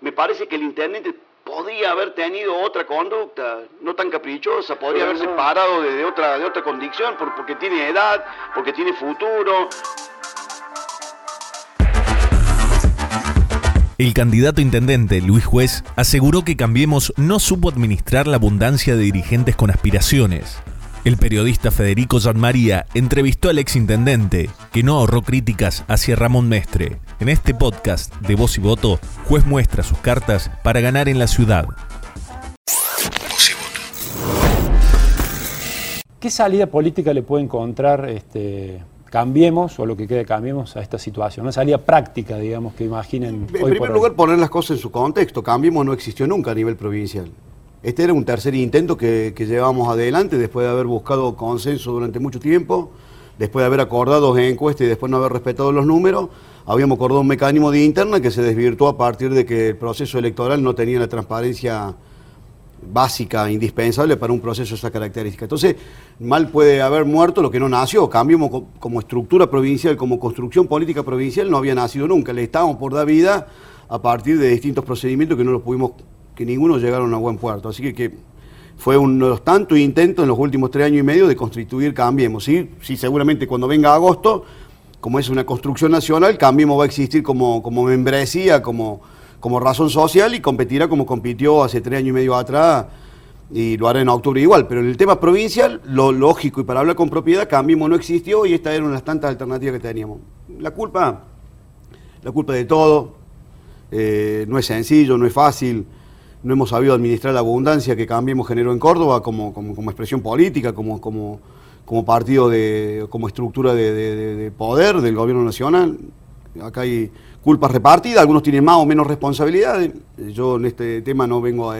Me parece que el intendente podría haber tenido otra conducta, no tan caprichosa, podría haberse parado de, de otra, de otra condición, por- porque tiene edad, porque tiene futuro. El candidato intendente Luis Juez aseguró que Cambiemos no supo administrar la abundancia de dirigentes con aspiraciones. El periodista Federico María entrevistó al exintendente, que no ahorró críticas hacia Ramón Mestre. En este podcast de Voz y Voto, Juez muestra sus cartas para ganar en la ciudad. ¿Qué salida política le puede encontrar este, Cambiemos o lo que quede de Cambiemos a esta situación? Una salida práctica, digamos, que imaginen. En hoy por primer hoy. lugar, poner las cosas en su contexto. Cambiemos no existió nunca a nivel provincial. Este era un tercer intento que, que llevamos adelante después de haber buscado consenso durante mucho tiempo, después de haber acordado en encuestas y después no haber respetado los números. Habíamos acordado un mecanismo de interna que se desvirtuó a partir de que el proceso electoral no tenía la transparencia básica, indispensable para un proceso de esa característica. Entonces, mal puede haber muerto lo que no nació. Cambiemos co- como estructura provincial, como construcción política provincial, no había nacido nunca. Le estábamos por dar vida a partir de distintos procedimientos que no los pudimos, que ninguno llegaron a buen puerto. Así que, fue uno de los tantos intentos en los últimos tres años y medio de constituir Cambiemos. Sí, sí seguramente cuando venga agosto, como es una construcción nacional, Cambiemos va a existir como, como membresía, como, como razón social y competirá como compitió hace tres años y medio atrás y lo hará en octubre igual. Pero en el tema provincial, lo lógico y para hablar con propiedad, Cambiemos no existió y esta era una las tantas alternativas que teníamos. La culpa, la culpa de todo, eh, no es sencillo, no es fácil, no hemos sabido administrar la abundancia que Cambiemos generó en Córdoba como, como, expresión política, como, como, partido, de, como estructura de, de- de- de poder del gobierno nacional. Acá hay culpas repartidas, algunos tienen más o menos responsabilidades. Yo en este tema no vengo a,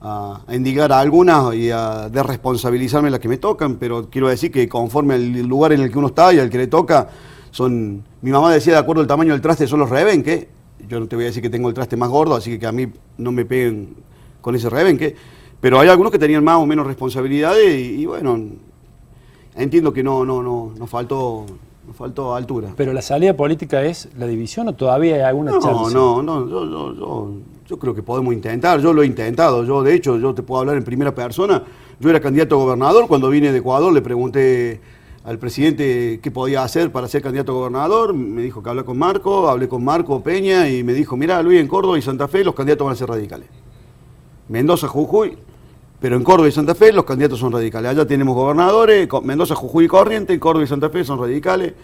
a, a indigar a algunas y a desresponsabilizarme las que me tocan, pero quiero decir que conforme al lugar en el que uno está y al que le toca, son. Mi mamá decía, de acuerdo al tamaño del traste, son los rebenques. Yo no te voy a decir que tengo el traste más gordo, así que a mí no me peguen con ese rebenque. Pero hay algunos que tenían más o menos responsabilidades y, y bueno, entiendo que no, no, no, nos faltó, nos faltó altura. Pero la salida política es la división o todavía hay alguna No, chance. no, no, yo, yo, yo, yo creo que podemos intentar, yo lo he intentado, yo de hecho, yo te puedo hablar en primera persona, yo era candidato a gobernador, cuando vine de Ecuador le pregunté al presidente qué podía hacer para ser candidato a gobernador, me dijo que hablé con Marco, hablé con Marco Peña y me dijo, mira Luis, en Córdoba y Santa Fe los candidatos van a ser radicales. Mendoza, Jujuy, pero en Córdoba y Santa Fe los candidatos son radicales. Allá tenemos gobernadores, Mendoza, Jujuy y Corrientes, en Córdoba y Santa Fe son radicales.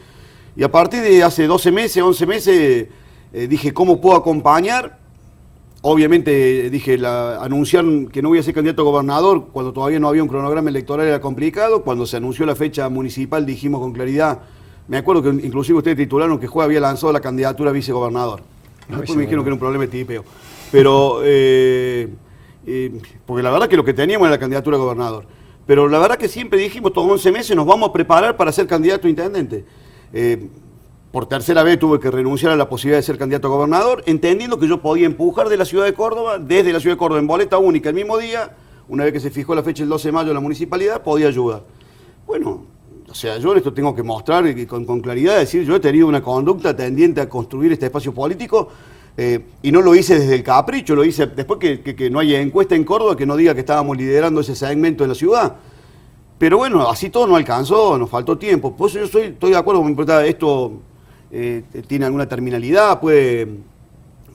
Y a partir de hace 12 meses, 11 meses, eh, dije, ¿cómo puedo acompañar? Obviamente dije, la, anunciar que no voy a ser candidato a gobernador cuando todavía no había un cronograma electoral era complicado. Cuando se anunció la fecha municipal dijimos con claridad, me acuerdo que inclusive ustedes titularon que Juez había lanzado la candidatura a vicegobernador. Después me dijeron que era un problema de tipeo. Pero, eh, eh, porque la verdad que lo que teníamos era la candidatura a gobernador. Pero la verdad que siempre dijimos, todos 11 meses nos vamos a preparar para ser candidato a intendente. Eh, por tercera vez tuve que renunciar a la posibilidad de ser candidato a gobernador, entendiendo que yo podía empujar de la ciudad de Córdoba, desde la ciudad de Córdoba en boleta única el mismo día, una vez que se fijó la fecha el 12 de mayo en la municipalidad, podía ayudar. Bueno, o sea, yo esto tengo que mostrar con, con claridad, decir, yo he tenido una conducta tendiente a construir este espacio político eh, y no lo hice desde el capricho, lo hice después que, no haya encuesta en Córdoba que no diga que estábamos liderando ese segmento en la ciudad. Pero bueno, así todo no alcanzó, nos faltó tiempo. Por eso yo soy, estoy de acuerdo, importa, esto eh, tiene alguna terminalidad, puede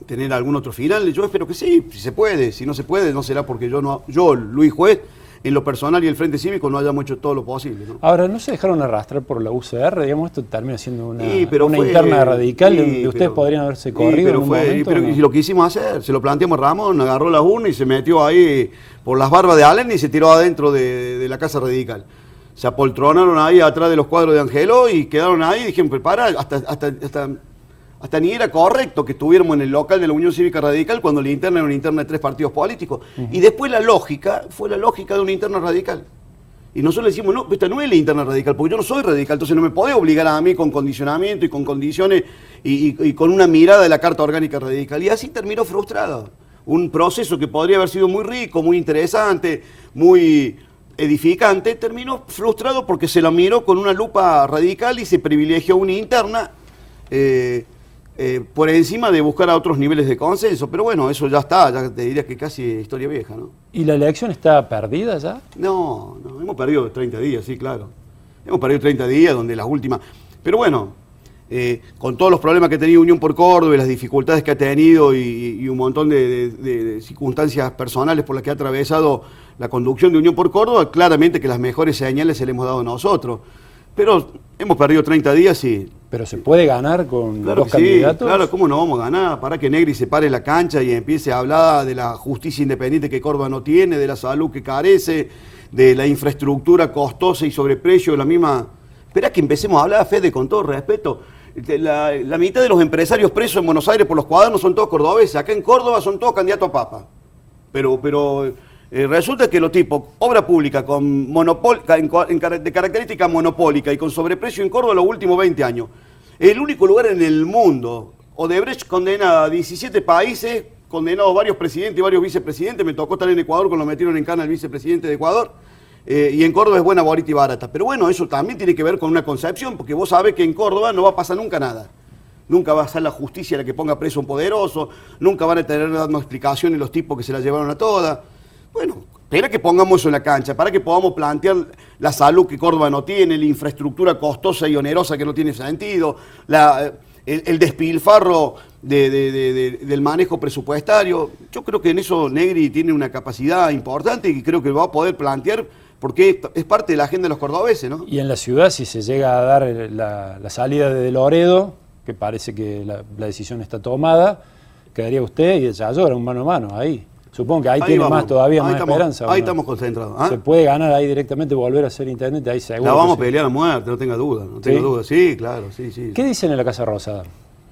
tener algún otro final. Yo espero que sí, si se puede. Si no se puede, no será porque yo, no, yo Luis Juez, en lo personal y el Frente Cívico, no hayamos hecho todo lo posible. ¿no? Ahora, ¿no se dejaron arrastrar por la UCR? Digamos, esto termina siendo una, Sí, pero una fue- interna radical sí, de ustedes pero- podrían haberse sí, corrido pero en un fue- momento. pero lo quisimos hacer, se lo planteamos a Ramón, agarró las urnas y se metió ahí por las barbas de Allen y se tiró adentro de, de la casa radical. Se apoltronaron ahí atrás de los cuadros de Angelo y quedaron ahí y dijeron, pero para, hasta, hasta, hasta, hasta ni era correcto que estuviéramos en el local de la Unión Cívica Radical cuando la interna era una interna de tres partidos políticos. Y después la lógica fue la lógica de una interna radical. Y nosotros le decimos, no, esta no es la interna radical, porque yo no soy radical, entonces no me podés obligar a mí con condicionamiento y con condiciones y, y- y con una mirada de la Carta Orgánica Radical. Y así terminó frustrado. Un proceso que podría haber sido muy rico, muy interesante, muy edificante, terminó frustrado porque se lo miró con una lupa radical y se privilegió una interna eh, eh, por encima de buscar a otros niveles de consenso. Pero bueno, eso ya está, ya te diría que casi historia vieja, ¿no? ¿Y la elección está perdida ya? No, no, hemos perdido 30 días, sí, claro. Hemos perdido 30 días donde las últimas... Pero bueno, eh, con todos los problemas que ha tenido Unión por Córdoba y las dificultades que ha tenido y, y un montón de, de- de circunstancias personales por las que ha atravesado la conducción de Unión por Córdoba, claramente que las mejores señales se le hemos dado nosotros. Pero hemos perdido 30 días y ¿Pero se puede ganar con Claro dos que sí, candidatos? claro, ¿cómo no vamos a ganar? Para que Negri se pare en la cancha y empiece a hablar de la justicia independiente que Córdoba no tiene, de la salud que carece, de la infraestructura costosa y sobreprecio de la misma... Espera que empecemos a hablar, Fede, con todo respeto. De La, mitad de los empresarios presos en Buenos Aires por los cuadernos son todos cordobeses. Acá en Córdoba son todos candidatos a papa. Pero, pero eh, resulta que los tipos, obra pública con de característica monopólica y con sobreprecio en Córdoba los últimos 20 años. El único lugar en el mundo. Odebrecht condena a 17 países, condenado varios presidentes y varios vicepresidentes. Me tocó estar en Ecuador cuando lo metieron en cana el vicepresidente de Ecuador. Eh, y en Córdoba es buena, bonita y barata. Pero bueno, eso también tiene que ver con una concepción, porque vos sabés que en Córdoba no va a pasar nunca nada. Nunca va a ser la justicia la que ponga preso a un poderoso, nunca van a tener dando explicaciones los tipos que se la llevaron a todas. Bueno, espera que pongamos eso en la cancha, para que podamos plantear la salud que Córdoba no tiene, la infraestructura costosa y onerosa que no tiene sentido, el, despilfarro de- de- de- de- del manejo presupuestario. Yo creo que en eso Negri tiene una capacidad importante y creo que va a poder plantear porque es- parte de la agenda de los cordobeses, ¿no? Y en la ciudad, si se llega a dar la, la salida de Loredo, que parece que la, la decisión está tomada, quedaría usted y el Yayora, un mano a mano, ahí. Supongo que ahí, Ahí tiene vamos. más todavía, Ahí más estamos- esperanza. ¿o ahí estamos concentrados, ¿ah? Se puede ganar ahí directamente, volver a ser intendente, ahí seguro. La vamos a pelear a muerte, no tenga duda, no tenga ¿Sí? duda. Sí, claro, sí, sí. ¿Qué dicen en la Casa Rosada?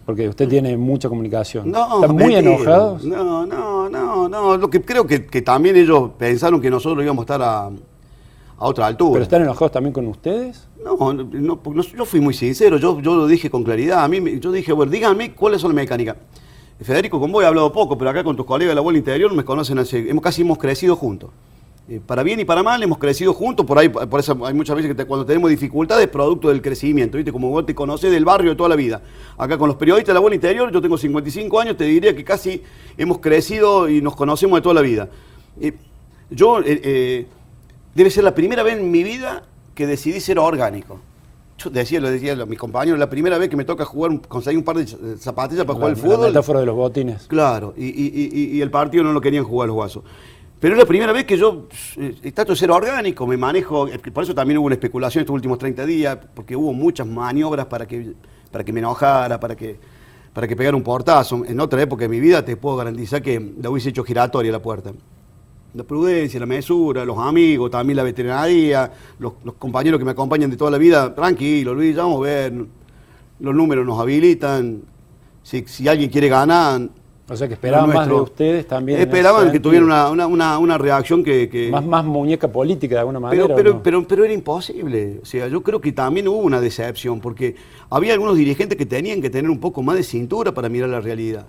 Porque usted tiene mucha comunicación. No, ¿Están muy mentira. enojados? No, no, no, no. Lo que creo que, que también ellos pensaron que nosotros íbamos a estar a, a otra altura. ¿Pero están enojados también con ustedes? No, no, no, porque no- yo fui muy sincero, yo, yo lo dije con claridad. A mí, yo dije, bueno, díganme cuáles son las mecánicas. Federico, con vos he hablado poco, pero acá con tus colegas de la Vuelta Interior me conocen hace, hemos, casi hemos crecido juntos. Eh, para bien y para mal hemos crecido juntos, por ahí, por eso hay muchas veces que te- cuando tenemos dificultades, producto del crecimiento, ¿viste? Como vos te conocés del barrio de toda la vida. Acá con los periodistas de la Vuelta Interior, yo tengo 55 años, te diría que casi hemos crecido y nos conocemos de toda la vida. Eh, yo, eh, eh, debe ser la primera vez en mi vida que decidí ser orgánico. Yo decía, lo decía a mis compañeros, la primera vez que me toca jugar, conseguir un par de zapatillas para jugar al La- La fútbol. metáfora de los botines. Claro, y, y- y- y el partido no lo querían jugar los guasos. Pero es la primera vez que yo eh, trato de ser orgánico, me manejo, eh, por eso también hubo una especulación estos últimos 30 días, porque hubo muchas maniobras para que, para que me enojara, para que, para que pegara un portazo. En otra época de mi vida te puedo garantizar que la hubiese hecho giratoria la puerta. La prudencia, la mesura, los amigos, también la veterinaria, los, los compañeros que me acompañan de toda la vida, tranquilo, Luis, ya vamos a ver, los números nos habilitan, si, si alguien quiere ganar, O sea que esperaban más de ustedes también. Esperaban que tuvieran una, una, una, una reacción que... que- Más, más muñeca política de alguna manera. pero, ¿o pero, no? pero, pero era imposible. O sea, yo creo que también hubo una decepción, porque había algunos dirigentes que tenían que tener un poco más de cintura para mirar la realidad.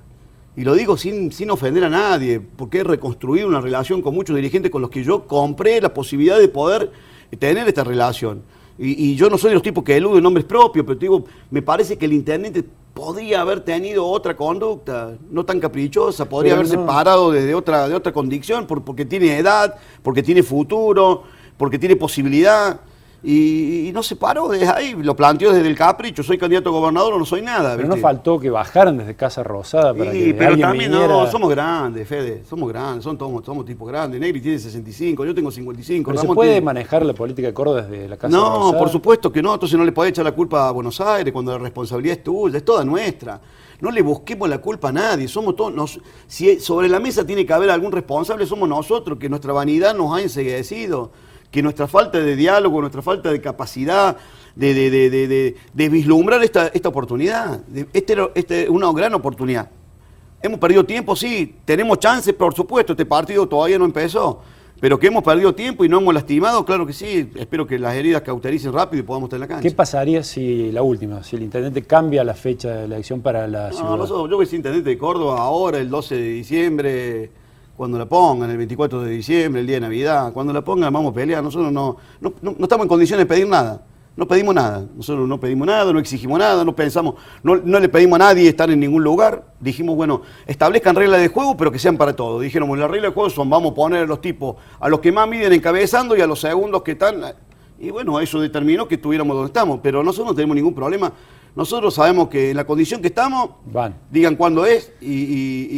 Y lo digo sin, sin ofender a nadie, porque he reconstruido una relación con muchos dirigentes con los que yo compré la posibilidad de poder tener esta relación. Y, y yo no soy de los tipos que eluden nombres propios, pero te digo, me parece que el intendente podría haber tenido otra conducta, no tan caprichosa, podría Pero haberse no. parado desde otra, de otra condición, por- porque tiene edad, porque tiene futuro, porque tiene posibilidad. Y, y no se paró desde ahí, lo planteó desde el capricho, soy candidato a gobernador o no soy nada. Pero no faltó que bajaran desde Casa Rosada para Sí, que pero alguien también viniera. no, somos grandes, Fede, somos grandes, son todos, somos tipos grandes. Negri tiene 65, yo tengo 55. Pero se puede tiene- manejar la política de Córdoba desde la Casa No, Rosada. por supuesto que no, entonces no le podés echar la culpa a Buenos Aires cuando la responsabilidad es tuya, es toda nuestra. No le busquemos la culpa a nadie, somos todos, nos- si sobre la mesa tiene que haber algún responsable, somos nosotros, que nuestra vanidad nos ha enseguecido, que nuestra falta de diálogo, nuestra falta de capacidad de, de- de- de- de- de vislumbrar esta, esta oportunidad. Este era este es una gran oportunidad. Hemos perdido tiempo, sí, tenemos chances, por supuesto, este partido todavía no empezó, pero que hemos perdido tiempo y no hemos lastimado, claro que sí, espero que las heridas cautericen rápido y podamos estar en la cancha. ¿Qué pasaría si la última, si el intendente cambia la fecha de la elección para la No, ciudad? nosotros- yo voy a ser intendente de Córdoba ahora, el 12 de diciembre, cuando la pongan, el 24 de diciembre, el día de Navidad, cuando la pongan vamos a pelear, nosotros no, no, no- estamos en condiciones de pedir nada. No pedimos nada, nosotros no pedimos nada, no exigimos nada, no pensamos, no, no le pedimos a nadie estar en ningún lugar. Dijimos, bueno, establezcan reglas de juego, pero que sean para todos. Dijeron, las reglas de juego son, vamos a poner a los tipos, a los que más miden encabezando y a los segundos que están. Y bueno, eso determinó que estuviéramos donde estamos, pero nosotros no tenemos ningún problema. Nosotros sabemos que en la condición que estamos, Van. digan cuándo es y, y,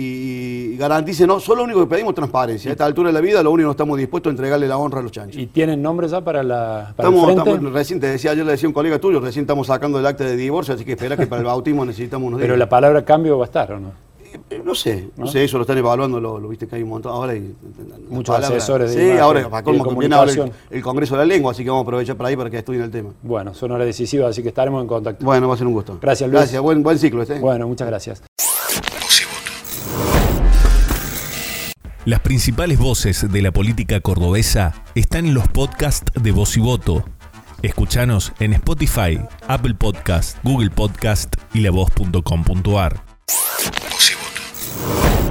y garanticen, no, solo lo único que pedimos es transparencia. A esta altura de la vida, lo único que estamos dispuestos a entregarle la honra a los chanchos. ¿Y tienen nombre ya para, la, para el Estamos, frente? estamos- recién te decía, ayer le decía a un colega tuyo, recién estamos sacando el acta de divorcio, así que espera que para el bautismo necesitamos unos Pero días. la palabra cambio va a estar, ¿o no? Eh, No sé, no, ¿No? sé, eso lo están evaluando, lo, lo viste que hay un montón ahora. Y, Muchos asesores de Sí, imagen ahora para colmo ahora el, comunicación. el Congreso de la Lengua, así que vamos a aprovechar para ahí para que estudien el tema. Bueno, son horas decisivas, así que estaremos en contacto. Bueno, va a ser un gusto. Gracias, Luis. Gracias, buen, buen ciclo este. Bueno, muchas gracias. Las principales voces de la política cordobesa están en los podcasts de Voz y Voto. Escuchanos en Spotify, Apple Podcast, Google Podcast y lavoz.com.ar. Thank you.